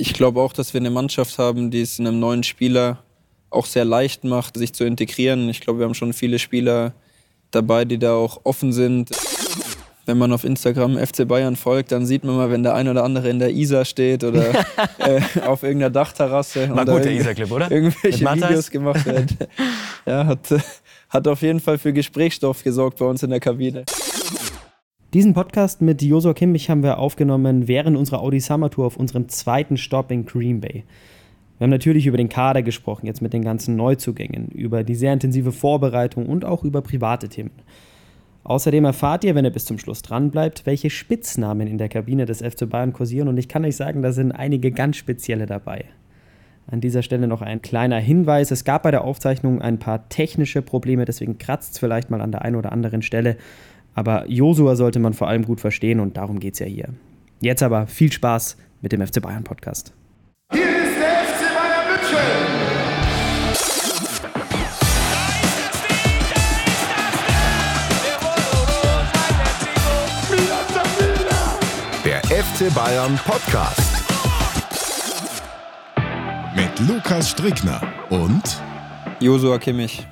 Ich glaube auch, dass wir eine Mannschaft haben, die es einem neuen Spieler auch sehr leicht macht, sich zu integrieren. Ich glaube, wir haben schon viele Spieler dabei, die da auch offen sind. Wenn man auf Instagram FC Bayern folgt, dann sieht man mal, wenn der ein oder andere in der Isar steht oder äh, auf irgendeiner Dachterrasse. War gut, der Isar-Clip, oder? Irgendwelche Videos gemacht werden. ja, hat, hat auf jeden Fall für Gesprächsstoff gesorgt bei uns in der Kabine. Diesen Podcast mit Josua Kimmich haben wir aufgenommen während unserer Audi Summer Tour auf unserem zweiten Stopp in Green Bay. Wir haben natürlich über den Kader gesprochen, jetzt mit den ganzen Neuzugängen, über die sehr intensive Vorbereitung und auch über private Themen. Außerdem erfahrt ihr, wenn ihr bis zum Schluss dran bleibt, welche Spitznamen in der Kabine des FC Bayern kursieren und ich kann euch sagen, da sind einige ganz spezielle dabei. An dieser Stelle noch ein kleiner Hinweis. Es gab bei der Aufzeichnung ein paar technische Probleme, deswegen kratzt es vielleicht mal an der einen oder anderen Stelle. Aber Josua sollte man vor allem gut verstehen und darum geht es ja hier. Jetzt aber viel Spaß mit dem FC Bayern Podcast. Hier ist der FC Bayern München. Der FC Bayern Podcast. Mit Lukas Strickner und Josua Kimmich.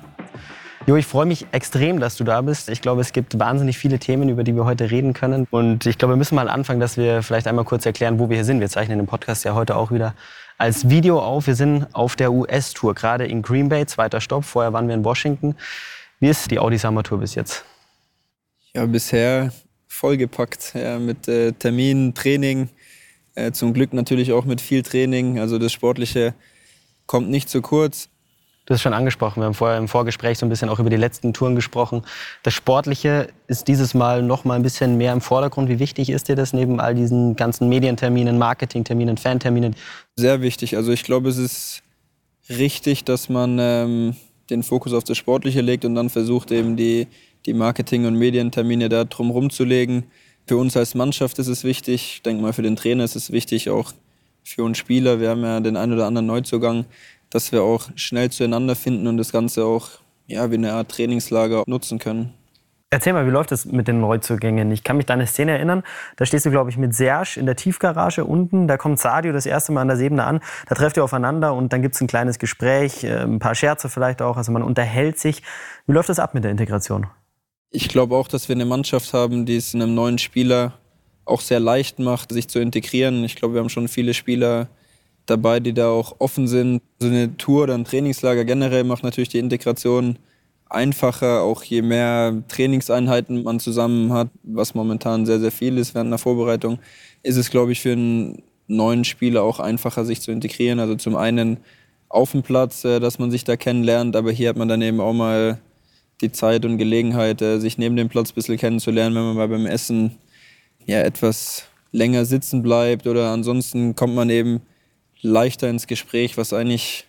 Jo, ich freue mich extrem, dass du da bist. Ich glaube, es gibt wahnsinnig viele Themen, über die wir heute reden können. Und ich glaube, wir müssen mal anfangen, dass wir vielleicht einmal kurz erklären, wo wir hier sind. Wir zeichnen den Podcast ja heute auch wieder als Video auf. Wir sind auf der US-Tour, gerade in Green Bay, zweiter Stopp. Vorher waren wir in Washington. Wie ist die Audi Summer Tour bis jetzt? Ja, bisher vollgepackt ja, mit äh, Terminen, Training. Äh, zum Glück natürlich auch mit viel Training. Also das Sportliche kommt nicht zu kurz. Du hast schon angesprochen, wir haben vorher im Vorgespräch so ein bisschen auch über die letzten Touren gesprochen. Das Sportliche ist dieses Mal noch mal ein bisschen mehr im Vordergrund. Wie wichtig ist dir das neben all diesen ganzen Medienterminen, Marketingterminen, Fanterminen? Sehr wichtig. Also ich glaube, es ist richtig, dass man ähm, den Fokus auf das Sportliche legt und dann versucht eben die, die Marketing- und Medientermine da drum zu legen. Für uns als Mannschaft ist es wichtig. Ich denke mal, für den Trainer ist es wichtig, auch für uns Spieler. Wir haben ja den einen oder anderen Neuzugang dass wir auch schnell zueinander finden und das Ganze auch ja, wie eine Art Trainingslager nutzen können. Erzähl mal, wie läuft es mit den Neuzugängen? Ich kann mich da an eine Szene erinnern. Da stehst du, glaube ich, mit Serge in der Tiefgarage unten. Da kommt Sadio das erste Mal an der Sebene an. Da trefft ihr aufeinander und dann gibt es ein kleines Gespräch, äh, ein paar Scherze vielleicht auch. Also man unterhält sich. Wie läuft das ab mit der Integration? Ich glaube auch, dass wir eine Mannschaft haben, die es einem neuen Spieler auch sehr leicht macht, sich zu integrieren. Ich glaube, wir haben schon viele Spieler dabei, die da auch offen sind. So eine Tour oder ein Trainingslager generell macht natürlich die Integration einfacher, auch je mehr Trainingseinheiten man zusammen hat, was momentan sehr, sehr viel ist während der Vorbereitung, ist es, glaube ich, für einen neuen Spieler auch einfacher, sich zu integrieren. Also zum einen auf dem Platz, äh, dass man sich da kennenlernt, aber hier hat man dann eben auch mal die Zeit und Gelegenheit, äh, sich neben dem Platz ein bisschen kennenzulernen, wenn man mal beim Essen ja etwas länger sitzen bleibt oder ansonsten kommt man eben leichter ins Gespräch, was eigentlich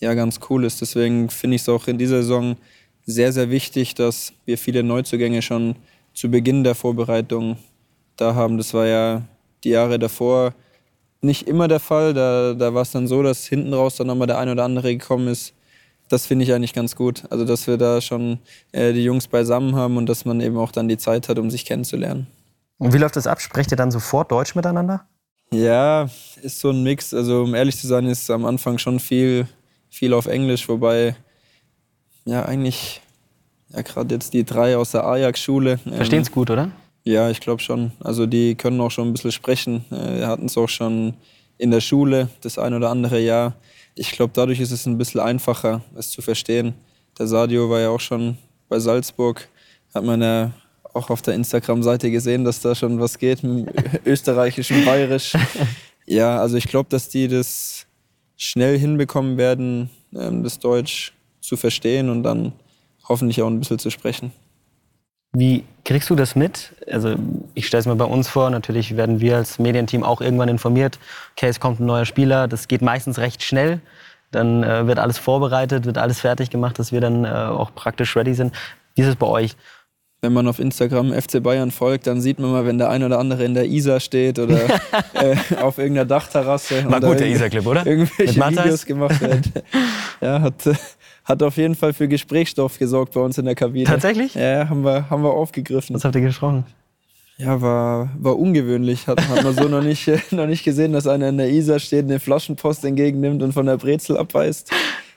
ja ganz cool ist. Deswegen finde ich es auch in dieser Saison sehr, sehr wichtig, dass wir viele Neuzugänge schon zu Beginn der Vorbereitung da haben. Das war ja die Jahre davor nicht immer der Fall. Da, da war es dann so, dass hinten raus dann nochmal der ein oder andere gekommen ist. Das finde ich eigentlich ganz gut. Also, dass wir da schon äh, die Jungs beisammen haben und dass man eben auch dann die Zeit hat, um sich kennenzulernen. Und wie läuft das ab? Sprecht ihr dann sofort Deutsch miteinander? Ja, ist so ein Mix. Also um ehrlich zu sein, ist am Anfang schon viel, viel auf Englisch, wobei ja eigentlich ja gerade jetzt die drei aus der Ajax-Schule. Verstehen es ähm, gut, oder? Ja, ich glaube schon. Also die können auch schon ein bisschen sprechen. Äh, wir hatten es auch schon in der Schule das ein oder andere Jahr. Ich glaube, dadurch ist es ein bisschen einfacher, es zu verstehen. Der Sadio war ja auch schon bei Salzburg, hat man ja auch auf der Instagram-Seite gesehen, dass da schon was geht mit österreichisch und bayerisch. Ja, also ich glaube, dass die das schnell hinbekommen werden, ähm, das Deutsch zu verstehen und dann hoffentlich auch ein bisschen zu sprechen. Wie kriegst du das mit? Also ich stelle es mir bei uns vor, natürlich werden wir als Medienteam auch irgendwann informiert, okay, es kommt ein neuer Spieler, das geht meistens recht schnell. Dann äh, wird alles vorbereitet, wird alles fertig gemacht, dass wir dann äh, auch praktisch ready sind. Wie ist es bei euch? Wenn man auf Instagram FC Bayern folgt, dann sieht man mal, wenn der ein oder andere in der Isar steht oder äh, auf irgendeiner Dachterrasse. War gut, der Isar-Clip, oder? Irgendwelche Videos gemacht werden. ja, hat, hat auf jeden Fall für Gesprächsstoff gesorgt bei uns in der Kabine. Tatsächlich? Ja, haben wir, haben wir aufgegriffen. Was habt ihr gesprochen? Ja, war, war ungewöhnlich. Hat, hat man so noch nicht, noch nicht gesehen, dass einer in der Isar steht, eine Flaschenpost entgegennimmt und von der Brezel abweist.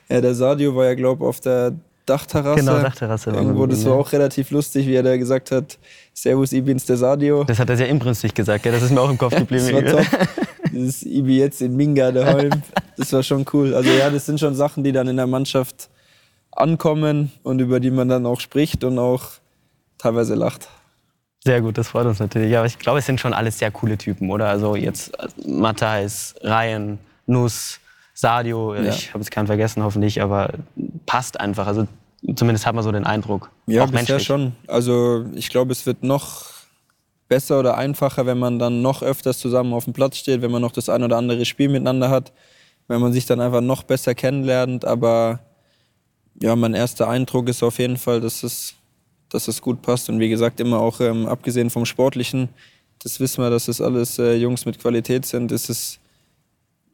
Ja, der Sadio war ja, glaube ich, auf der Dachterrasse. Genau, Dachterrasse. Irgendwo, das war auch relativ lustig, wie er da gesagt hat, Servus, ich bin's, der Sadio. Das hat er sehr inbrünstig gesagt, ja, das ist mir auch im Kopf geblieben. das war top. Dieses Ibi jetzt in Minga daheim, das war schon cool. Also ja, das sind schon Sachen, die dann in der Mannschaft ankommen und über die man dann auch spricht und auch teilweise lacht. Sehr gut, das freut uns natürlich. Ja, aber ich glaube, es sind schon alles sehr coole Typen, oder? Also jetzt Matthijs, Ryan, Nuss, Sadio, ja. ich habe jetzt keinen vergessen, hoffentlich, aber passt einfach. Also zumindest hat man so den Eindruck. Ja, auch bisher schon. Also ich glaube, es wird noch besser oder einfacher, wenn man dann noch öfters zusammen auf dem Platz steht, wenn man noch das ein oder andere Spiel miteinander hat, wenn man sich dann einfach noch besser kennenlernt. Aber ja, mein erster Eindruck ist auf jeden Fall, dass es, dass es gut passt. Und wie gesagt, immer auch ähm, abgesehen vom Sportlichen, das wissen wir, dass es alles äh, Jungs mit Qualität sind, ist es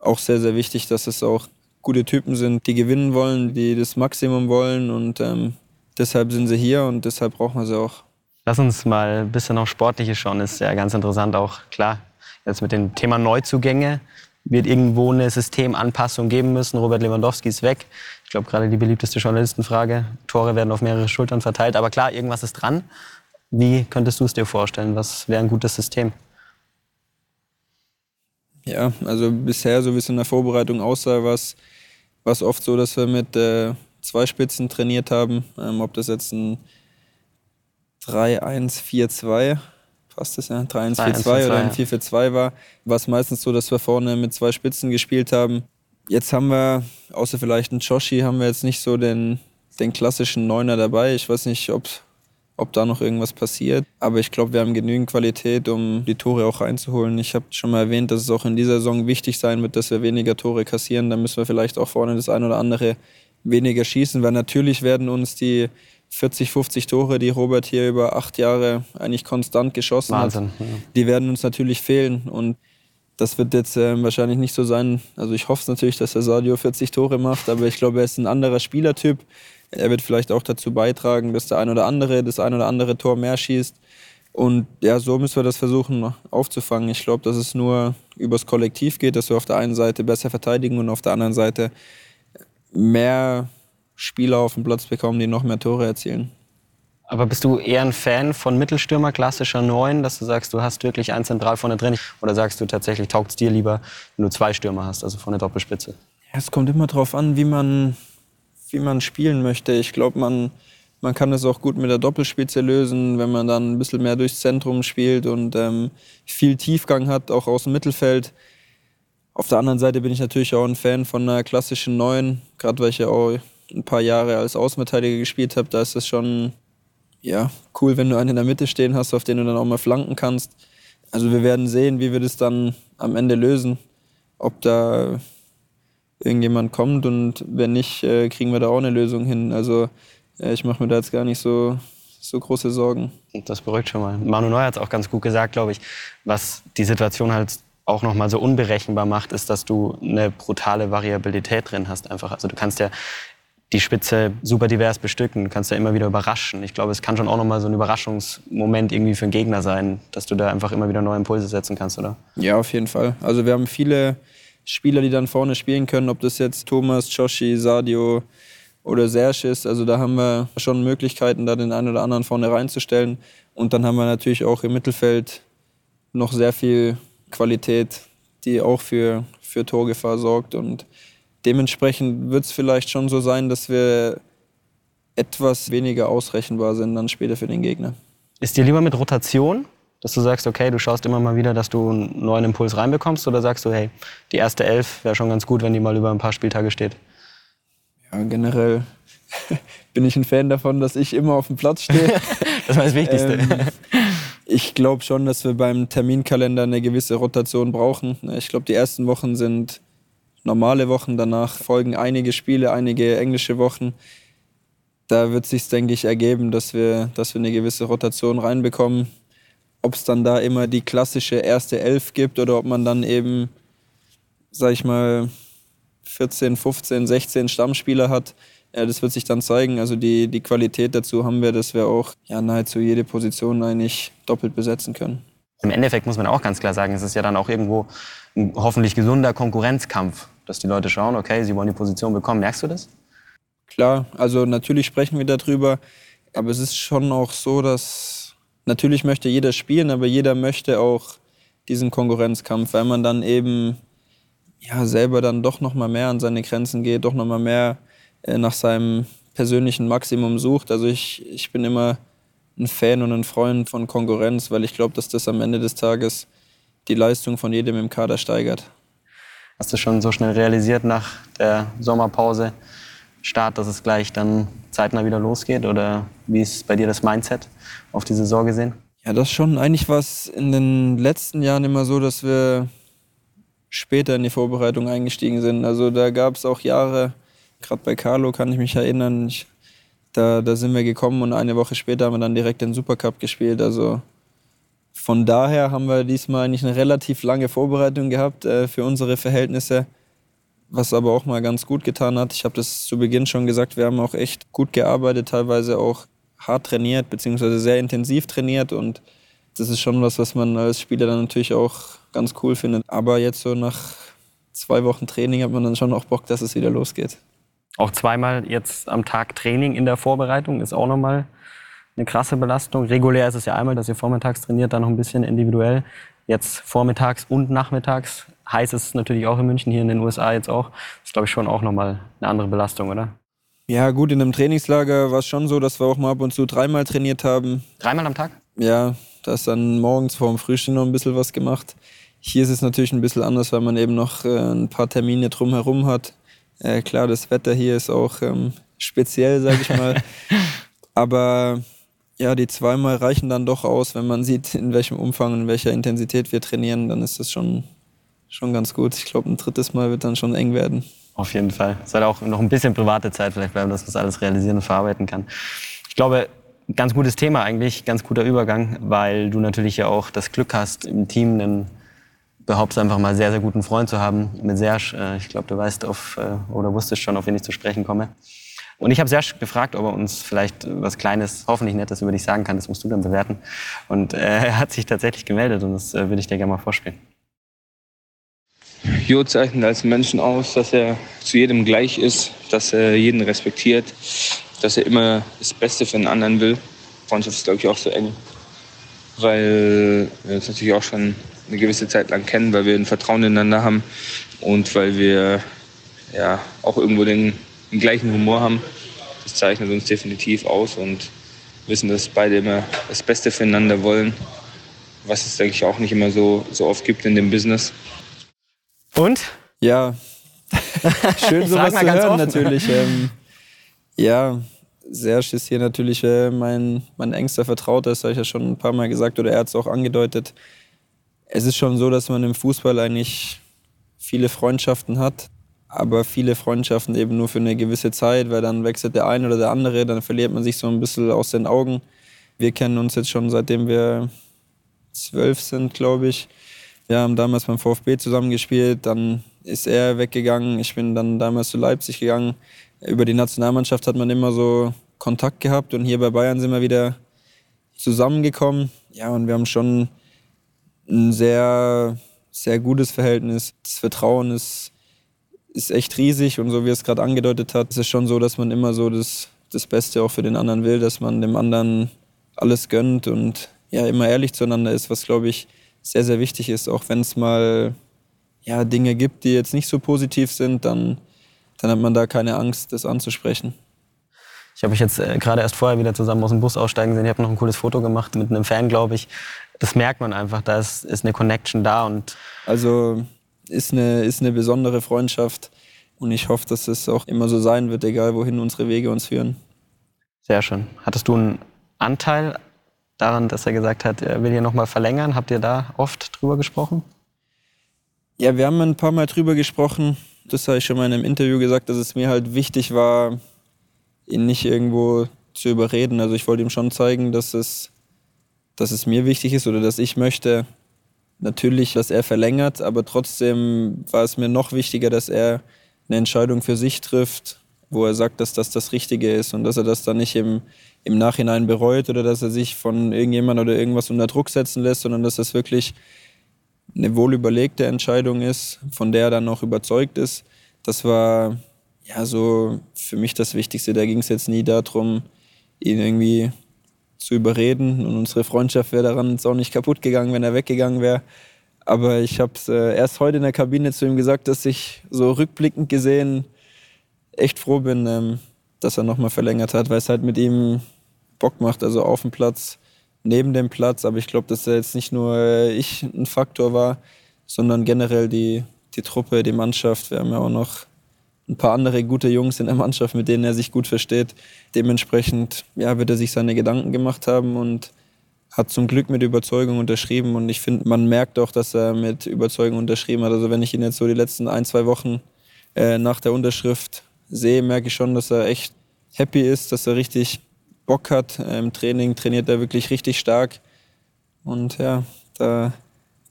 auch sehr, sehr wichtig, dass es auch gute Typen sind, die gewinnen wollen, die das Maximum wollen und ähm, deshalb sind sie hier und deshalb brauchen wir sie auch. Lass uns mal ein bisschen auf Sportliche schauen. Ist ja ganz interessant auch, klar, jetzt mit dem Thema Neuzugänge wird irgendwo eine Systemanpassung geben müssen. Robert Lewandowski ist weg. Ich glaube, gerade die beliebteste Journalistenfrage. Tore werden auf mehrere Schultern verteilt. Aber klar, irgendwas ist dran. Wie könntest du es dir vorstellen? Was wäre ein gutes System? Ja, also bisher, so wie es in der Vorbereitung aussah, war es oft so, dass wir mit äh, zwei Spitzen trainiert haben. Ähm, ob das jetzt ein 3-1-4-2, passt das ja, 3-1-4-2 oder ein 4-4-2 war, war es meistens so, dass wir vorne mit zwei Spitzen gespielt haben. Jetzt haben wir, außer vielleicht ein Joshi, haben wir jetzt nicht so den, den klassischen Neuner dabei. Ich weiß nicht, ob ob da noch irgendwas passiert. Aber ich glaube, wir haben genügend Qualität, um die Tore auch reinzuholen. Ich habe schon mal erwähnt, dass es auch in dieser Saison wichtig sein wird, dass wir weniger Tore kassieren. Da müssen wir vielleicht auch vorne das ein oder andere weniger schießen, weil natürlich werden uns die 40, 50 Tore, die Robert hier über acht Jahre eigentlich konstant geschossen Wahnsinn, hat, ja. die werden uns natürlich fehlen. Und das wird jetzt äh, wahrscheinlich nicht so sein. Also ich hoffe natürlich, dass der Sadio 40 Tore macht, aber ich glaube, er ist ein anderer Spielertyp. Er wird vielleicht auch dazu beitragen, dass der ein oder andere das ein oder andere Tor mehr schießt. Und ja, so müssen wir das versuchen aufzufangen. Ich glaube, dass es nur übers Kollektiv geht, dass wir auf der einen Seite besser verteidigen und auf der anderen Seite mehr Spieler auf den Platz bekommen, die noch mehr Tore erzielen. Aber bist du eher ein Fan von Mittelstürmer, klassischer Neun, dass du sagst, du hast wirklich einen zentral vorne drin? Oder sagst du tatsächlich, taugt es dir lieber, wenn du zwei Stürmer hast, also vorne Doppelspitze? Ja, es kommt immer darauf an, wie man wie man spielen möchte. Ich glaube, man, man kann es auch gut mit der Doppelspitze lösen, wenn man dann ein bisschen mehr durchs Zentrum spielt und ähm, viel Tiefgang hat, auch aus dem Mittelfeld. Auf der anderen Seite bin ich natürlich auch ein Fan von einer klassischen Neuen, gerade weil ich ja auch ein paar Jahre als Außenverteidiger gespielt habe. Da ist es schon ja, cool, wenn du einen in der Mitte stehen hast, auf den du dann auch mal flanken kannst. Also wir werden sehen, wie wir das dann am Ende lösen. Ob da irgendjemand kommt und wenn nicht, äh, kriegen wir da auch eine Lösung hin. Also äh, ich mache mir da jetzt gar nicht so, so große Sorgen. Das beruhigt schon mal. Manu Neuer hat es auch ganz gut gesagt, glaube ich. Was die Situation halt auch noch mal so unberechenbar macht, ist, dass du eine brutale Variabilität drin hast einfach. Also du kannst ja die Spitze super divers bestücken, du kannst ja immer wieder überraschen. Ich glaube, es kann schon auch noch mal so ein Überraschungsmoment irgendwie für einen Gegner sein, dass du da einfach immer wieder neue Impulse setzen kannst, oder? Ja, auf jeden Fall. Also wir haben viele Spieler, die dann vorne spielen können, ob das jetzt Thomas, Joshi, Sadio oder Serge ist. Also da haben wir schon Möglichkeiten, da den einen oder anderen vorne reinzustellen. Und dann haben wir natürlich auch im Mittelfeld noch sehr viel Qualität, die auch für, für Torgefahr sorgt. Und dementsprechend wird es vielleicht schon so sein, dass wir etwas weniger ausrechenbar sind dann später für den Gegner. Ist dir lieber mit Rotation dass du sagst, okay, du schaust immer mal wieder, dass du einen neuen Impuls reinbekommst? Oder sagst du, hey, die erste Elf wäre schon ganz gut, wenn die mal über ein paar Spieltage steht? Ja, generell bin ich ein Fan davon, dass ich immer auf dem Platz stehe. das war das Wichtigste. Ähm, ich glaube schon, dass wir beim Terminkalender eine gewisse Rotation brauchen. Ich glaube, die ersten Wochen sind normale Wochen, danach folgen einige Spiele, einige englische Wochen. Da wird sich denke ich, ergeben, dass wir, dass wir eine gewisse Rotation reinbekommen ob es dann da immer die klassische erste Elf gibt oder ob man dann eben, sag ich mal, 14, 15, 16 Stammspieler hat. Ja, das wird sich dann zeigen. Also die, die Qualität dazu haben wir, dass wir auch ja, nahezu jede Position eigentlich doppelt besetzen können. Im Endeffekt muss man auch ganz klar sagen, es ist ja dann auch irgendwo ein hoffentlich gesunder Konkurrenzkampf, dass die Leute schauen, okay, sie wollen die Position bekommen. Merkst du das? Klar, also natürlich sprechen wir darüber, aber es ist schon auch so, dass natürlich möchte jeder spielen, aber jeder möchte auch diesen Konkurrenzkampf, weil man dann eben ja selber dann doch noch mal mehr an seine Grenzen geht, doch noch mal mehr äh, nach seinem persönlichen Maximum sucht. Also ich, ich bin immer ein Fan und ein Freund von Konkurrenz, weil ich glaube, dass das am Ende des Tages die Leistung von jedem im Kader steigert. Hast du schon so schnell realisiert nach der Sommerpause, Start, dass es gleich dann zeitnah wieder losgeht? Oder wie ist bei dir das Mindset auf die Saison gesehen? Ja, das schon. Eigentlich war es in den letzten Jahren immer so, dass wir später in die Vorbereitung eingestiegen sind. Also da gab es auch Jahre, gerade bei Carlo kann ich mich erinnern, ich, da, da sind wir gekommen und eine Woche später haben wir dann direkt den Supercup gespielt. Also von daher haben wir diesmal eigentlich eine relativ lange Vorbereitung gehabt äh, für unsere Verhältnisse was aber auch mal ganz gut getan hat. Ich habe das zu Beginn schon gesagt, wir haben auch echt gut gearbeitet, teilweise auch hart trainiert, beziehungsweise sehr intensiv trainiert und das ist schon was, was man als Spieler dann natürlich auch ganz cool findet. Aber jetzt so nach zwei Wochen Training hat man dann schon auch Bock, dass es wieder losgeht. Auch zweimal jetzt am Tag Training in der Vorbereitung ist auch nochmal eine krasse Belastung. Regulär ist es ja einmal, dass ihr vormittags trainiert, dann noch ein bisschen individuell. Jetzt vormittags und nachmittags heiß ist es natürlich auch in München, hier in den USA jetzt auch. Das ist, glaube ich, schon auch nochmal eine andere Belastung, oder? Ja, gut, in einem Trainingslager war es schon so, dass wir auch mal ab und zu dreimal trainiert haben. Dreimal am Tag? Ja, da ist dann morgens vor dem Frühstück noch ein bisschen was gemacht. Hier ist es natürlich ein bisschen anders, weil man eben noch äh, ein paar Termine drumherum hat. Äh, klar, das Wetter hier ist auch ähm, speziell, sage ich mal. Aber ja, die zweimal reichen dann doch aus, wenn man sieht, in welchem Umfang, in welcher Intensität wir trainieren, dann ist das schon schon ganz gut. Ich glaube, ein drittes Mal wird dann schon eng werden. Auf jeden Fall. Es soll auch noch ein bisschen private Zeit vielleicht bleiben, dass man das alles realisieren und verarbeiten kann. Ich glaube, ganz gutes Thema eigentlich, ganz guter Übergang, weil du natürlich ja auch das Glück hast, im Team einen, behauptest einfach mal, sehr, sehr guten Freund zu haben mit Serge. Äh, ich glaube, du weißt auf, äh, oder wusstest schon, auf wen ich zu sprechen komme. Und ich habe Serge gefragt, ob er uns vielleicht was Kleines, hoffentlich Nettes über dich sagen kann. Das musst du dann bewerten. Und äh, er hat sich tatsächlich gemeldet und das würde ich dir gerne mal vorspielen. Jo zeichnet als Menschen aus, dass er zu jedem gleich ist, dass er jeden respektiert, dass er immer das Beste für den anderen will. Freundschaft ist, glaube ich, auch so eng, weil wir uns natürlich auch schon eine gewisse Zeit lang kennen, weil wir ein Vertrauen ineinander haben und weil wir ja auch irgendwo den, den gleichen Humor haben. Das zeichnet uns definitiv aus und wissen, dass beide immer das Beste füreinander wollen, was es, denke ich, auch nicht immer so, so oft gibt in dem Business. Und? Ja, schön sowas zu hören natürlich. Ähm, ja, Serge ist hier natürlich äh, mein, mein engster Vertrauter, das habe ich ja schon ein paar Mal gesagt oder er hat es auch angedeutet. Es ist schon so, dass man im Fußball eigentlich viele Freundschaften hat, aber viele Freundschaften eben nur für eine gewisse Zeit, weil dann wechselt der eine oder der andere, dann verliert man sich so ein bisschen aus den Augen. Wir kennen uns jetzt schon seitdem wir zwölf sind, glaube ich. Wir haben damals beim VfB zusammengespielt, dann ist er weggegangen, ich bin dann damals zu Leipzig gegangen. Über die Nationalmannschaft hat man immer so Kontakt gehabt und hier bei Bayern sind wir wieder zusammengekommen. Ja, und wir haben schon ein sehr, sehr gutes Verhältnis. Das Vertrauen ist, ist echt riesig und so wie es gerade angedeutet hat, ist es schon so, dass man immer so das, das Beste auch für den anderen will, dass man dem anderen alles gönnt und ja, immer ehrlich zueinander ist, was glaube ich sehr, sehr wichtig ist, auch wenn es mal ja, Dinge gibt, die jetzt nicht so positiv sind, dann, dann hat man da keine Angst, das anzusprechen. Ich habe mich jetzt äh, gerade erst vorher wieder zusammen aus dem Bus aussteigen sehen. Ich habe noch ein cooles Foto gemacht mit einem Fan, glaube ich. Das merkt man einfach, da ist, ist eine Connection da. Und also ist eine, ist eine besondere Freundschaft und ich hoffe, dass es auch immer so sein wird, egal wohin unsere Wege uns führen. Sehr schön. Hattest du einen Anteil daran, dass er gesagt hat, er will hier nochmal verlängern. Habt ihr da oft drüber gesprochen? Ja, wir haben ein paar Mal drüber gesprochen. Das habe ich schon mal in einem Interview gesagt, dass es mir halt wichtig war, ihn nicht irgendwo zu überreden. Also ich wollte ihm schon zeigen, dass es, dass es mir wichtig ist oder dass ich möchte natürlich, dass er verlängert, aber trotzdem war es mir noch wichtiger, dass er eine Entscheidung für sich trifft, wo er sagt, dass das das Richtige ist und dass er das dann nicht im, im Nachhinein bereut oder dass er sich von irgendjemand oder irgendwas unter Druck setzen lässt, sondern dass das wirklich eine wohlüberlegte Entscheidung ist, von der er dann noch überzeugt ist. Das war ja so für mich das Wichtigste. Da ging es jetzt nie darum, ihn irgendwie zu überreden. Und unsere Freundschaft wäre daran jetzt auch nicht kaputt gegangen, wenn er weggegangen wäre. Aber ich habe es äh, erst heute in der Kabine zu ihm gesagt, dass ich so rückblickend gesehen echt froh bin, ähm, dass er nochmal verlängert hat, weil es halt mit ihm Bock macht, also auf dem Platz, neben dem Platz. Aber ich glaube, dass er jetzt nicht nur äh, ich ein Faktor war, sondern generell die, die Truppe, die Mannschaft. Wir haben ja auch noch ein paar andere gute Jungs in der Mannschaft, mit denen er sich gut versteht. Dementsprechend ja, wird er sich seine Gedanken gemacht haben und hat zum Glück mit Überzeugung unterschrieben. Und ich finde, man merkt auch, dass er mit Überzeugung unterschrieben hat. Also wenn ich ihn jetzt so die letzten ein, zwei Wochen äh, nach der Unterschrift sehe, merke ich schon, dass er echt happy ist, dass er richtig Bock hat. Im Training trainiert er wirklich richtig stark. Und ja, da,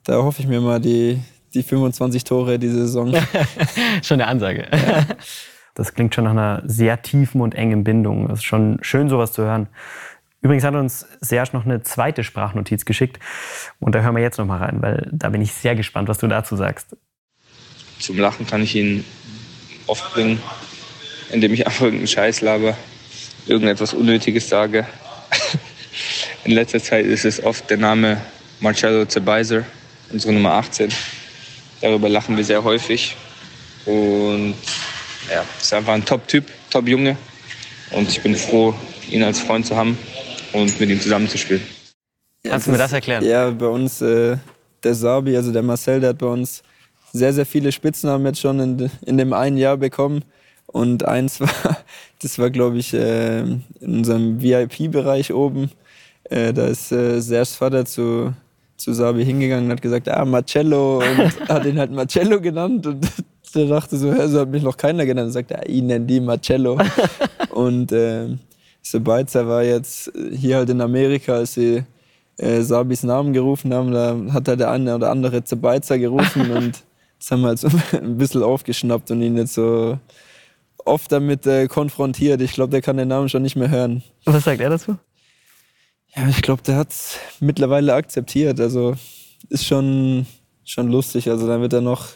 da hoffe ich mir mal die, die 25 Tore diese Saison. schon eine Ansage. Ja. Das klingt schon nach einer sehr tiefen und engen Bindung. Das ist schon schön, sowas zu hören. Übrigens hat uns Serge noch eine zweite Sprachnotiz geschickt. Und da hören wir jetzt noch mal rein, weil da bin ich sehr gespannt, was du dazu sagst. Zum Lachen kann ich ihn oft bringen, indem ich einfach irgendeinen Scheiß laber, irgendetwas Unnötiges sage. In letzter Zeit ist es oft der Name Marcello Zebeiser, unsere Nummer 18. Darüber lachen wir sehr häufig. Und ja, ist einfach ein Top-Typ, Top-Junge. Und ich bin froh, ihn als Freund zu haben und mit ihm zusammenzuspielen. Kannst du mir das erklären? Ja, bei uns, äh, der Sabi, also der Marcel, der hat bei uns sehr, sehr viele Spitznamen jetzt schon in, in dem einen Jahr bekommen. Und eins war, das war, glaube ich, äh, in unserem VIP-Bereich oben. Äh, da ist äh, Serge Vater zu, zu Sabi hingegangen und hat gesagt, ah, Marcello. Und hat ihn halt Marcello genannt. Und der dachte so, so hat mich noch keiner genannt. Und sagt, ja, ihn nennen die Marcello. und äh, Sebeizer war jetzt hier halt in Amerika, als sie äh, Sabis Namen gerufen haben, da hat halt der eine oder andere Sebeizer gerufen und das haben wir halt so ein bisschen aufgeschnappt und ihn jetzt so oft damit äh, konfrontiert. Ich glaube, der kann den Namen schon nicht mehr hören. Was sagt er dazu? Ja, ich glaube, der hat es mittlerweile akzeptiert. Also ist schon, schon lustig. Also dann wird er noch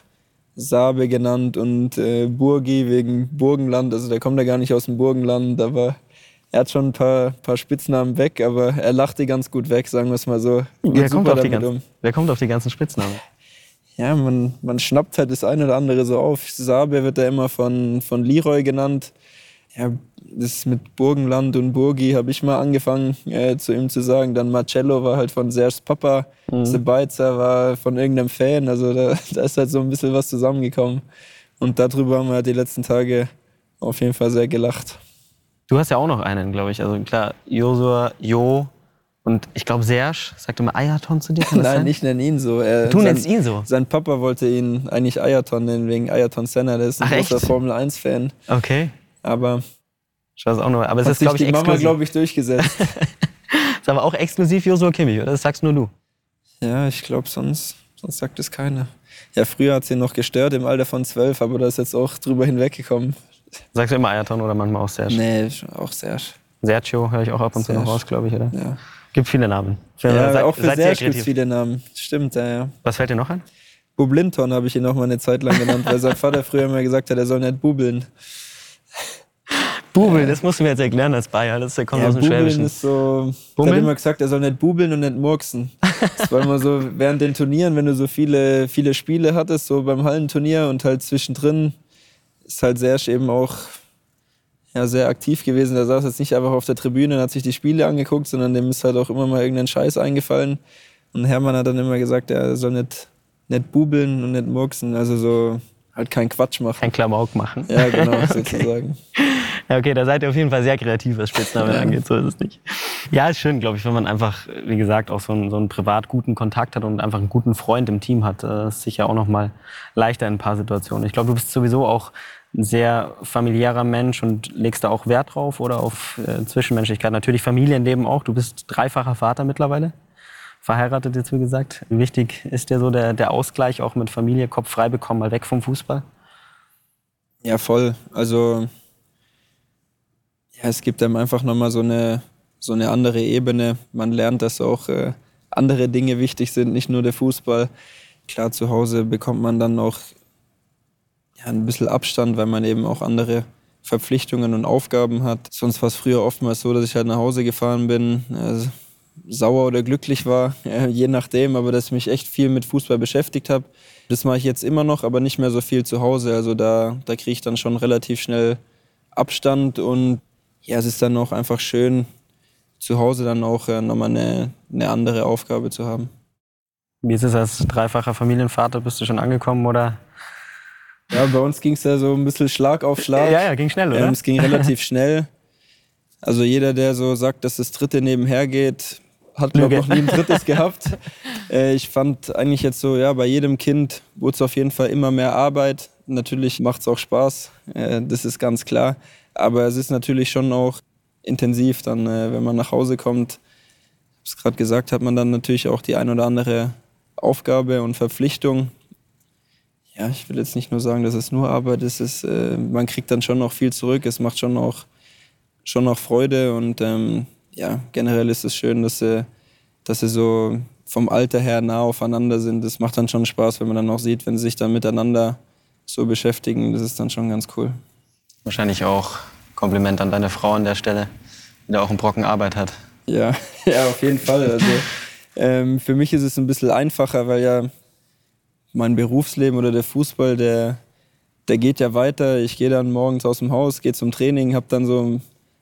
Sabe genannt und äh, Burgi wegen Burgenland. Also der kommt ja gar nicht aus dem Burgenland, aber er hat schon ein paar, paar Spitznamen weg, aber er lacht die ganz gut weg, sagen wir es mal so. Wer kommt, auf die ganzen, um. wer kommt auf die ganzen Spitznamen? Ja, man, man schnappt halt das eine oder andere so auf. Sabe wird da immer von, von Leroy genannt. Ja, das mit Burgenland und Burgi habe ich mal angefangen äh, zu ihm zu sagen. Dann Marcello war halt von Serge Papa. Mhm. Sebeizer war von irgendeinem Fan. Also da, da ist halt so ein bisschen was zusammengekommen. Und darüber haben wir halt die letzten Tage auf jeden Fall sehr gelacht. Du hast ja auch noch einen, glaube ich. Also klar, Josua, Jo und ich glaube Serge. Sagt mal Ayaton zu dir? Nein, sein? ich nenne ihn so. Er, du sein, nennst ihn so? Sein Papa wollte ihn eigentlich Ayaton nennen, wegen Ayaton Senna. Der ist ein Ach, großer Formel-1-Fan. Okay. Aber das auch nur, aber es ist, glaube ich, die Mama, glaube ich, durchgesetzt. ist aber auch exklusiv Josua Kimmich, oder? Das sagst nur du. Ja, ich glaube, sonst, sonst sagt es keiner. Ja, früher hat sie noch gestört im Alter von zwölf, aber da ist jetzt auch drüber hinweggekommen. Sagst du immer Ayaton oder manchmal auch Serge? Nee, auch Serge. Sergio höre ich auch ab und zu noch raus, glaube ich, oder? Ja. Gibt viele Namen. Ja, seid, auch für Serge gibt es viele Namen. Stimmt, ja, ja. Was fällt dir noch ein? Bublinton habe ich ihn noch mal eine Zeit lang genannt, weil sein Vater früher immer gesagt hat, er soll nicht bubeln. Bubeln, das musst du mir jetzt erklären als Bayer. Das kommt ja, aus dem Bubeln Schwäbischen. ist so. Er hat immer gesagt, er soll nicht bubeln und nicht murksen. Das war immer so während den Turnieren, wenn du so viele, viele Spiele hattest, so beim Hallenturnier und halt zwischendrin ist halt Serge eben auch ja, sehr aktiv gewesen. Der saß jetzt nicht einfach auf der Tribüne und hat sich die Spiele angeguckt, sondern dem ist halt auch immer mal irgendein Scheiß eingefallen. Und Hermann hat dann immer gesagt, er soll nicht, nicht bubeln und nicht murksen. Also so halt keinen Quatsch machen. Kein Klamauk machen. Ja, genau, okay. sozusagen. Ja, okay, da seid ihr auf jeden Fall sehr kreativ, was Spitznamen angeht, so ist es nicht. Ja, ist schön, glaube ich, wenn man einfach, wie gesagt, auch so einen, so einen privat guten Kontakt hat und einfach einen guten Freund im Team hat. Das ist sicher auch noch mal leichter in ein paar Situationen. Ich glaube, du bist sowieso auch ein sehr familiärer Mensch und legst da auch Wert drauf oder auf äh, Zwischenmenschlichkeit. Natürlich Familienleben auch. Du bist dreifacher Vater mittlerweile. Verheiratet jetzt, wie gesagt. Wichtig ist dir so der, der Ausgleich auch mit Familie, Kopf frei bekommen, mal weg vom Fußball? Ja, voll. Also ja, es gibt einem einfach nochmal so eine, so eine andere Ebene. Man lernt, dass auch äh, andere Dinge wichtig sind, nicht nur der Fußball. Klar, zu Hause bekommt man dann auch ja, ein bisschen Abstand, weil man eben auch andere Verpflichtungen und Aufgaben hat. Sonst war es früher oftmals so, dass ich halt nach Hause gefahren bin, äh, sauer oder glücklich war, äh, je nachdem, aber dass ich mich echt viel mit Fußball beschäftigt habe. Das mache ich jetzt immer noch, aber nicht mehr so viel zu Hause. Also da, da kriege ich dann schon relativ schnell Abstand und ja, es ist dann auch einfach schön, zu Hause dann auch äh, nochmal eine, eine andere Aufgabe zu haben. Wie ist es als dreifacher Familienvater? Bist du schon angekommen oder? Ja, bei uns ging es ja so ein bisschen Schlag auf Schlag. Ja, ja, ging schnell, oder? Ähm, es ging relativ schnell. Also jeder, der so sagt, dass das dritte nebenher geht, hat glaube noch nie ein drittes gehabt. Äh, ich fand eigentlich jetzt so, ja, bei jedem Kind wurde es auf jeden Fall immer mehr Arbeit. Natürlich macht es auch Spaß, äh, das ist ganz klar. Aber es ist natürlich schon auch intensiv, dann, äh, wenn man nach Hause kommt. Ich habe es gerade gesagt, hat man dann natürlich auch die ein oder andere Aufgabe und Verpflichtung. Ja, ich will jetzt nicht nur sagen, dass es nur Arbeit ist. Es, äh, man kriegt dann schon noch viel zurück. Es macht schon auch, schon auch Freude. Und ähm, ja, generell ist es schön, dass sie, dass sie so vom Alter her nah aufeinander sind. Das macht dann schon Spaß, wenn man dann auch sieht, wenn sie sich dann miteinander so beschäftigen. Das ist dann schon ganz cool. Wahrscheinlich auch Kompliment an deine Frau an der Stelle, die da auch einen Brocken Arbeit hat. Ja, ja auf jeden Fall. Also, ähm, für mich ist es ein bisschen einfacher, weil ja mein Berufsleben oder der Fußball, der, der geht ja weiter. Ich gehe dann morgens aus dem Haus, gehe zum Training, habe dann so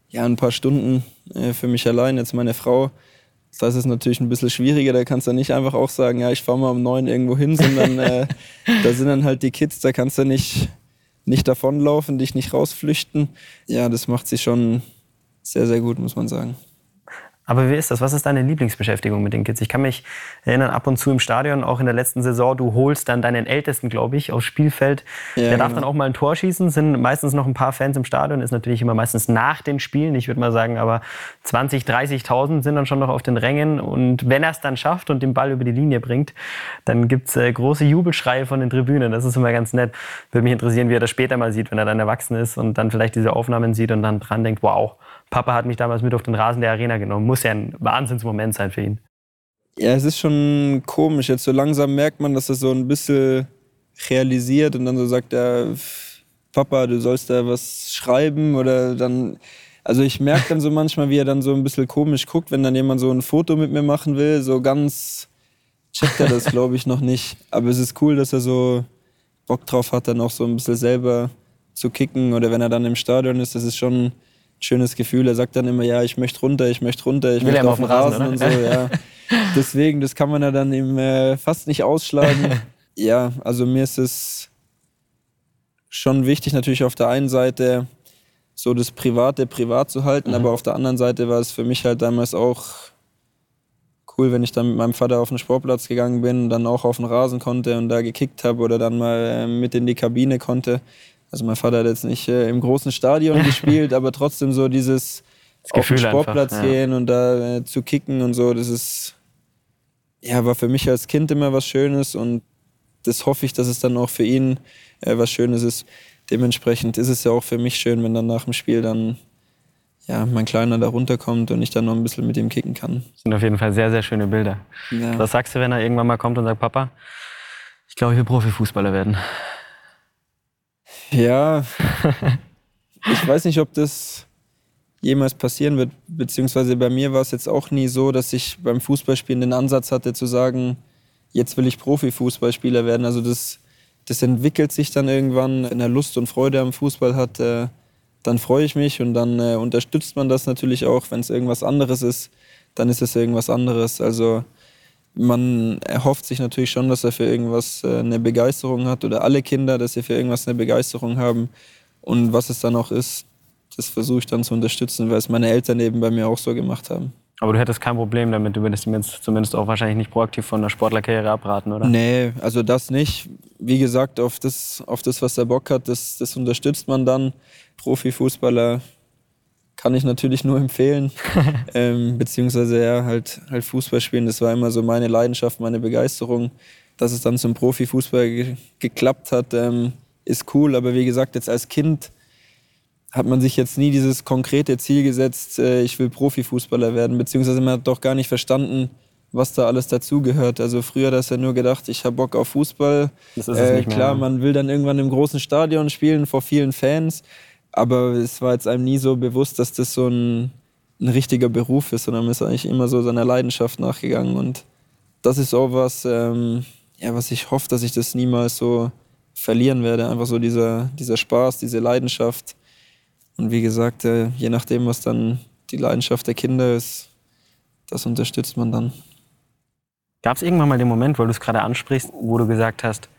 ja, ein paar Stunden äh, für mich allein, jetzt meine Frau. Das heißt, es ist natürlich ein bisschen schwieriger. Da kannst du nicht einfach auch sagen, ja, ich fahre mal um neun irgendwo hin, sondern äh, da sind dann halt die Kids, da kannst du nicht nicht davonlaufen, dich nicht rausflüchten. Ja, das macht sie schon sehr, sehr gut, muss man sagen. Aber wie ist das? Was ist deine Lieblingsbeschäftigung mit den Kids? Ich kann mich erinnern, ab und zu im Stadion, auch in der letzten Saison, du holst dann deinen Ältesten, glaube ich, aufs Spielfeld. Ja, der darf genau. dann auch mal ein Tor schießen. Sind meistens noch ein paar Fans im Stadion. Ist natürlich immer meistens nach den Spielen. Ich würde mal sagen, aber 20, 30.000 sind dann schon noch auf den Rängen. Und wenn er es dann schafft und den Ball über die Linie bringt, dann gibt es äh, große Jubelschreie von den Tribünen. Das ist immer ganz nett. Würde mich interessieren, wie er das später mal sieht, wenn er dann erwachsen ist und dann vielleicht diese Aufnahmen sieht und dann dran denkt, wow, Papa hat mich damals mit auf den Rasen der Arena genommen. Muss ja ein Wahnsinnsmoment sein für ihn. Ja, es ist schon komisch. Jetzt so langsam merkt man, dass er so ein bisschen realisiert und dann so sagt, ja, Papa, du sollst da was schreiben oder dann. Also ich merke dann so manchmal, wie er dann so ein bisschen komisch guckt, wenn dann jemand so ein Foto mit mir machen will. So ganz checkt er das, glaube ich, noch nicht. Aber es ist cool, dass er so Bock drauf hat, dann auch so ein bisschen selber zu kicken. Oder wenn er dann im Stadion ist, das ist schon schönes Gefühl. Er sagt dann immer, ja, ich möchte runter, ich möchte runter, ich Will möchte auf den Rasen, Rasen und so. Ja. Deswegen, das kann man ja dann eben äh, fast nicht ausschlagen. ja, also mir ist es schon wichtig, natürlich auf der einen Seite so das Private privat zu halten, mhm. aber auf der anderen Seite war es für mich halt damals auch cool, wenn ich dann mit meinem Vater auf den Sportplatz gegangen bin und dann auch auf den Rasen konnte und da gekickt habe oder dann mal äh, mit in die Kabine konnte. Also mein Vater hat jetzt nicht äh, im großen Stadion gespielt, aber trotzdem so dieses das auf den Sportplatz einfach, ja. gehen und da äh, zu kicken und so, das ist ja war für mich als Kind immer was Schönes und das hoffe ich, dass es dann auch für ihn äh, was Schönes ist. Dementsprechend ist es ja auch für mich schön, wenn dann nach dem Spiel dann ja, mein Kleiner da runterkommt und ich dann noch ein bisschen mit ihm kicken kann. Das sind auf jeden Fall sehr, sehr schöne Bilder. Ja. Was sagst du, wenn er irgendwann mal kommt und sagt, Papa, ich glaube, ich will Profifußballer werden? Ja, ich weiß nicht, ob das jemals passieren wird. Beziehungsweise bei mir war es jetzt auch nie so, dass ich beim Fußballspielen den Ansatz hatte zu sagen, jetzt will ich Profifußballspieler werden. Also das, das entwickelt sich dann irgendwann, wenn er Lust und Freude am Fußball hat, äh, dann freue ich mich und dann äh, unterstützt man das natürlich auch. Wenn es irgendwas anderes ist, dann ist es irgendwas anderes. Also man erhofft sich natürlich schon, dass er für irgendwas äh, eine Begeisterung hat oder alle Kinder, dass sie für irgendwas eine Begeisterung haben. Und was es dann auch ist, das versuche ich dann zu unterstützen, weil es meine Eltern eben bei mir auch so gemacht haben. Aber du hättest kein Problem damit, du würdest ihm jetzt zumindest auch wahrscheinlich nicht proaktiv von der Sportlerkarriere abraten, oder? Nee, also das nicht. Wie gesagt, auf das, auf das was er Bock hat, das, das unterstützt man dann. Profifußballer kann ich natürlich nur empfehlen. ähm, beziehungsweise ja, halt, halt Fußball spielen, das war immer so meine Leidenschaft, meine Begeisterung. Dass es dann zum Profifußball ge geklappt hat, ähm, ist cool. Aber wie gesagt, jetzt als Kind hat man sich jetzt nie dieses konkrete Ziel gesetzt, äh, ich will Profifußballer werden, beziehungsweise man hat doch gar nicht verstanden, was da alles dazugehört. Also früher hat er nur gedacht, ich habe Bock auf Fußball. Das ist es Äh, nicht mehr, klar, man will dann irgendwann im großen Stadion spielen vor vielen Fans, aber es war jetzt einem nie so bewusst, dass das so ein, ein richtiger Beruf ist, sondern man ist eigentlich immer so seiner Leidenschaft nachgegangen und das ist auch was, ähm, ja, was ich hoffe, dass ich das niemals so verlieren werde. Einfach so dieser, dieser Spaß, diese Leidenschaft. Und wie gesagt, äh, je nachdem, was dann die Leidenschaft der Kinder ist, das unterstützt man dann. Gab es irgendwann mal den Moment, weil du es gerade ansprichst, wo du gesagt hast,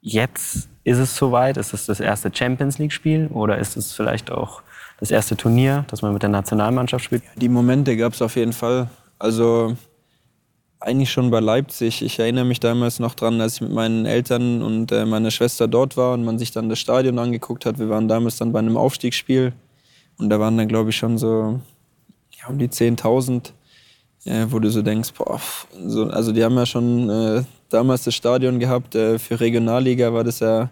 jetzt ist es soweit, ist es das erste Champions League-Spiel oder ist es vielleicht auch das erste Turnier, das man mit der Nationalmannschaft spielt? Die Momente gab es auf jeden Fall. Also eigentlich schon bei Leipzig. Ich erinnere mich damals noch dran, als ich mit meinen Eltern und äh, meiner Schwester dort war und man sich dann das Stadion angeguckt hat. Wir waren damals dann bei einem Aufstiegsspiel und da waren dann, glaube ich, schon so ja, um die 10.000, äh, wo du so denkst, boah, so, also die haben ja schon äh, damals das Stadion gehabt. Äh, für Regionalliga war das ja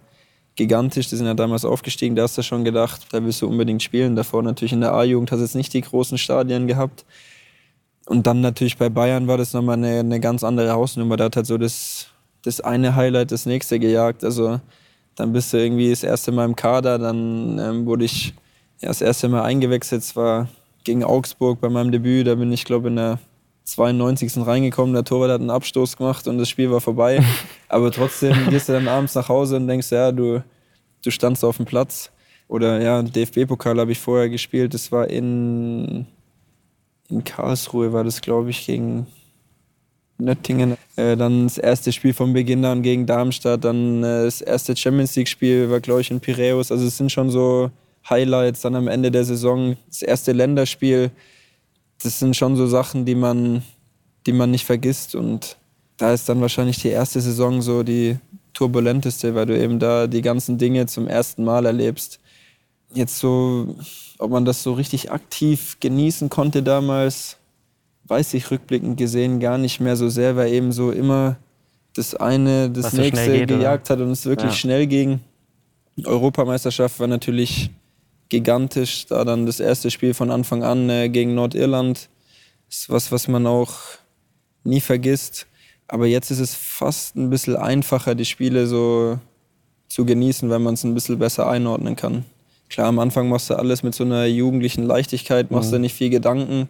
gigantisch. Die sind ja damals aufgestiegen. Da hast du schon gedacht, da willst du unbedingt spielen. Davor natürlich in der A-Jugend hast du jetzt nicht die großen Stadien gehabt. Und dann natürlich bei Bayern war das nochmal eine, eine ganz andere Hausnummer. Da hat halt so das, das eine Highlight das nächste gejagt. Also dann bist du irgendwie das erste Mal im Kader, dann ähm, wurde ich ja, das erste Mal eingewechselt. Es war gegen Augsburg bei meinem Debüt. Da bin ich, glaube in der 92. reingekommen. Der Torwart hat einen Abstoß gemacht und das Spiel war vorbei. Aber trotzdem gehst du dann abends nach Hause und denkst, ja, du, du standst auf dem Platz. Oder ja, DFB-Pokal habe ich vorher gespielt. Das war in, in Karlsruhe, war das, glaube ich, gegen Nöttingen. Äh, dann das erste Spiel von Beginn an gegen Darmstadt. Dann äh, das erste Champions League-Spiel war, glaube ich, in Piräus. Also es sind schon so Highlights. Dann am Ende der Saison das erste Länderspiel. Das sind schon so Sachen, die man, die man nicht vergisst. Und da ist dann wahrscheinlich die erste Saison so die turbulenteste, weil du eben da die ganzen Dinge zum ersten Mal erlebst. Jetzt so, ob man das so richtig aktiv genießen konnte damals, weiß ich rückblickend gesehen gar nicht mehr so sehr, weil eben so immer das eine das Was so nächste geht, oder? gejagt hat und es wirklich Ja. schnell ging. Europameisterschaft war natürlich gigantisch, da dann das erste Spiel von Anfang an äh, gegen Nordirland. ist was, was man auch nie vergisst. Aber jetzt ist es fast ein bisschen einfacher, die Spiele so zu genießen, wenn man es ein bisschen besser einordnen kann. Klar, am Anfang machst du alles mit so einer jugendlichen Leichtigkeit, machst du nicht viel Gedanken,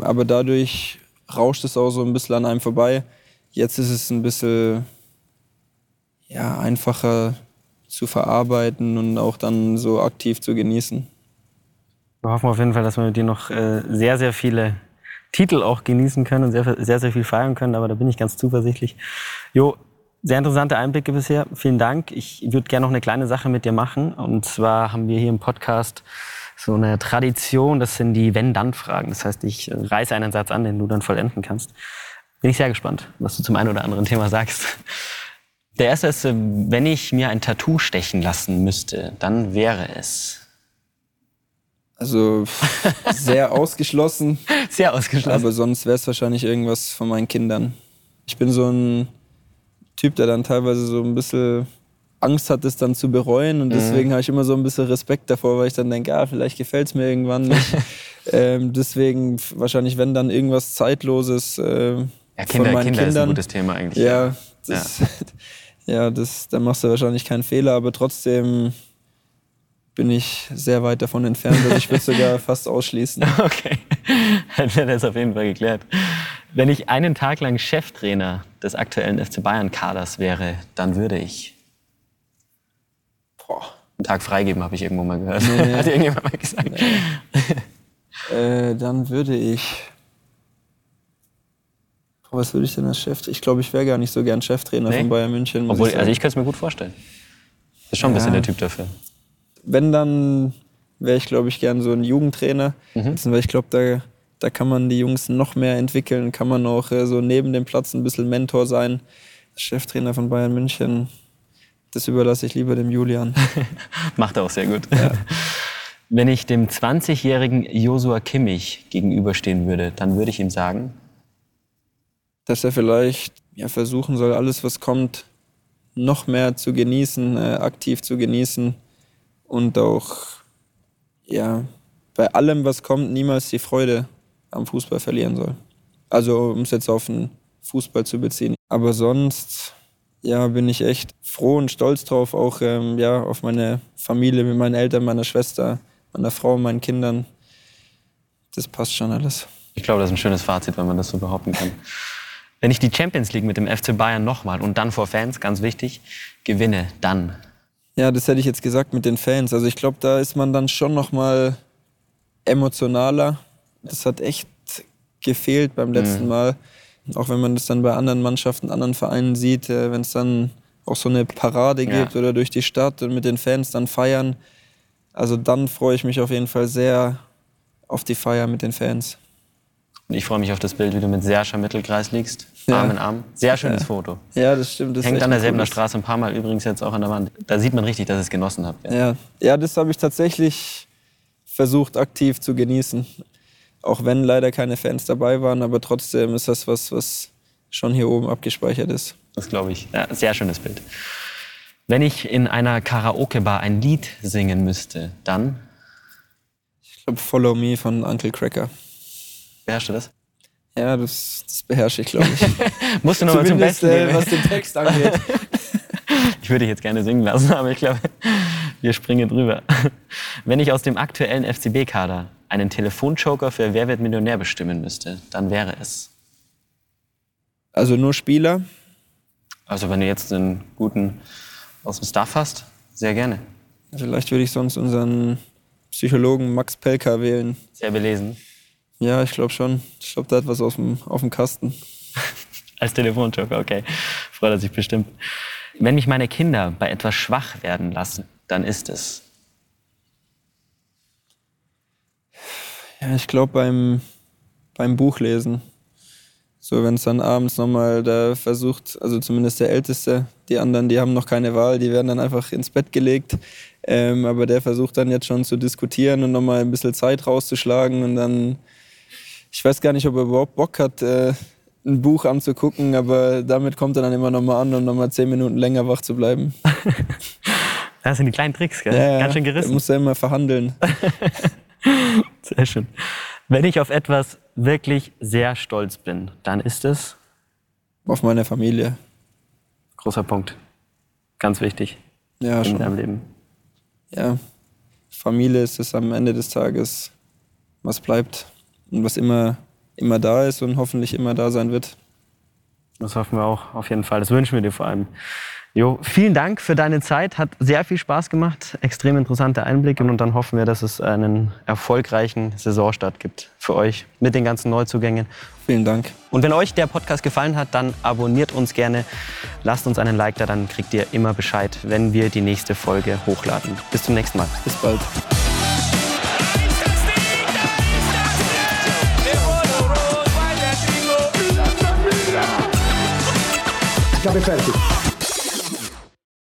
aber dadurch rauscht es auch so ein bisschen an einem vorbei. Jetzt ist es ein bisschen ja, einfacher zu verarbeiten und auch dann so aktiv zu genießen. Wir hoffen auf jeden Fall, dass wir mit dir noch äh, sehr, sehr viele Titel auch genießen können und sehr, sehr, sehr viel feiern können, aber da bin ich ganz zuversichtlich. Jo, sehr interessante Einblicke bisher. Vielen Dank. Ich würde gerne noch eine kleine Sache mit dir machen. Und zwar haben wir hier im Podcast so eine Tradition, das sind die Wenn-Dann-Fragen. Das heißt, ich äh, reiße einen Satz an, den du dann vollenden kannst. Bin ich sehr gespannt, was du zum einen oder anderen Thema sagst. Der erste ist, äh, wenn ich mir ein Tattoo stechen lassen müsste, dann wäre es. Also sehr ausgeschlossen, Sehr ausgeschlossen. aber sonst wäre es wahrscheinlich irgendwas von meinen Kindern. Ich bin so ein Typ, der dann teilweise so ein bisschen Angst hat, es dann zu bereuen und deswegen habe ich immer so ein bisschen Respekt davor, weil ich dann denke, ah, vielleicht gefällt es mir irgendwann nicht. ähm, deswegen wahrscheinlich, wenn dann irgendwas Zeitloses äh, Ja, von Kinder, meinen Kinder ist ein Kindern. gutes Thema eigentlich. Ja, das, ja. das, da machst du wahrscheinlich keinen Fehler, aber trotzdem bin ich sehr weit davon entfernt. Also ich würde sogar fast ausschließen. Okay, dann wäre das auf jeden Fall geklärt. Wenn ich einen Tag lang Cheftrainer des aktuellen FC Bayern-Kaders wäre, dann würde ich Boah. einen Tag freigeben, habe ich irgendwo mal gehört. Nee. Hat irgendjemand mal gesagt. Äh, dann würde ich. Was würde ich denn als Chef? Ich glaube, ich wäre gar nicht so gern Cheftrainer Nee? von Bayern München. Obwohl, ich also ich könnte es mir gut vorstellen. Ist schon ein bisschen Ja. der Typ dafür. Wenn, dann wäre ich, glaube ich, gern so ein Jugendtrainer. Mhm. Weil ich glaube, da, da kann man die Jungs noch mehr entwickeln, kann man auch äh, so neben dem Platz ein bisschen Mentor sein. Cheftrainer von Bayern München, das überlasse ich lieber dem Julian. Macht er auch sehr gut. Wenn ich dem 20-jährigen Josua Kimmich gegenüberstehen würde, dann würde ich ihm sagen, dass er vielleicht ja, versuchen soll, alles, was kommt, noch mehr zu genießen, äh, aktiv zu genießen und auch ja, bei allem, was kommt, niemals die Freude am Fußball verlieren soll. Also um es jetzt auf den Fußball zu beziehen. Aber sonst, ja, bin ich echt froh und stolz drauf, auch ähm, ja, auf meine Familie mit meinen Eltern, meiner Schwester, meiner Frau, meinen Kindern. Das passt schon alles. Ich glaube, das ist ein schönes Fazit, wenn man das so behaupten kann. Wenn ich die Champions League mit dem FC Bayern nochmal und dann vor Fans, ganz wichtig, gewinne, dann. Ja, das hätte ich jetzt gesagt mit den Fans. Also ich glaube, da ist man dann schon noch mal emotionaler. Das hat echt gefehlt beim letzten mhm. Mal. Auch wenn man das dann bei anderen Mannschaften, anderen Vereinen sieht, äh, wenn es dann auch so eine Parade ja. gibt oder durch die Stadt und mit den Fans dann feiern. Also dann freue ich mich auf jeden Fall sehr auf die Feier mit den Fans. Und ich freue mich auf das Bild, wie du mit Serge am Mittelkreis liegst, ja. Arm in Arm. Sehr schönes ja. Foto. Ja, das stimmt. Das Hängt an derselben Straße ein paar Mal übrigens jetzt auch an der Wand. Da sieht man richtig, dass ich es genossen habe. Ja. ja, ja, das habe ich tatsächlich versucht aktiv zu genießen. Auch wenn leider keine Fans dabei waren, aber trotzdem ist das was, was schon hier oben abgespeichert ist. Das glaube ich. Ja, sehr schönes Bild. Wenn ich in einer Karaoke-Bar ein Lied singen müsste, dann? Ich glaube Follow Me von Uncle Cracker. Beherrschst du das? Ja, das, das beherrsche ich, glaube ich. Musst du noch mal zum Besten äh, was den Text angeht. ich würde dich jetzt gerne singen lassen, aber ich glaube, wir springen drüber. Wenn ich aus dem aktuellen FCB-Kader einen Telefonjoker für Wer wird Millionär bestimmen müsste, dann wäre es. Also nur Spieler? Also wenn du jetzt einen guten aus dem Staff hast, sehr gerne. Vielleicht würde ich sonst unseren Psychologen Max Pelka wählen. Sehr belesen. Ja, ich glaube schon. Ich glaube, da hat was auf dem, auf dem Kasten. Als Telefonjoker, okay. Freut er sich bestimmt. Wenn mich meine Kinder bei etwas schwach werden lassen, dann ist es. Ja, ich glaube beim, beim Buchlesen. So, wenn es dann abends nochmal da versucht, also zumindest der Älteste, die anderen, die haben noch keine Wahl, die werden dann einfach ins Bett gelegt. Ähm, aber der versucht dann jetzt schon zu diskutieren und nochmal ein bisschen Zeit rauszuschlagen und dann ich weiß gar nicht, ob er überhaupt Bock hat, äh, ein Buch anzugucken, aber damit kommt er dann immer noch mal an, um noch mal zehn Minuten länger wach zu bleiben. Das sind die kleinen Tricks, gell? Ja, Ganz schön gerissen. Er muss ja immer verhandeln. Sehr schön. Wenn ich auf etwas wirklich sehr stolz bin, dann ist es? Auf meine Familie. Großer Punkt. Ganz wichtig. Ja, in schon. deinem Leben. Ja. Familie ist es am Ende des Tages, was bleibt und was immer, immer da ist und hoffentlich immer da sein wird. Das hoffen wir auch, auf jeden Fall. Das wünschen wir dir vor allem. Jo, vielen Dank für deine Zeit. Hat sehr viel Spaß gemacht. Extrem interessante Einblicke. Und dann hoffen wir, dass es einen erfolgreichen Saisonstart gibt für euch mit den ganzen Neuzugängen. Vielen Dank. Und wenn euch der Podcast gefallen hat, dann abonniert uns gerne. Lasst uns einen Like da, dann kriegt ihr immer Bescheid, wenn wir die nächste Folge hochladen. Bis zum nächsten Mal. Bis bald. Ciao Perfetti.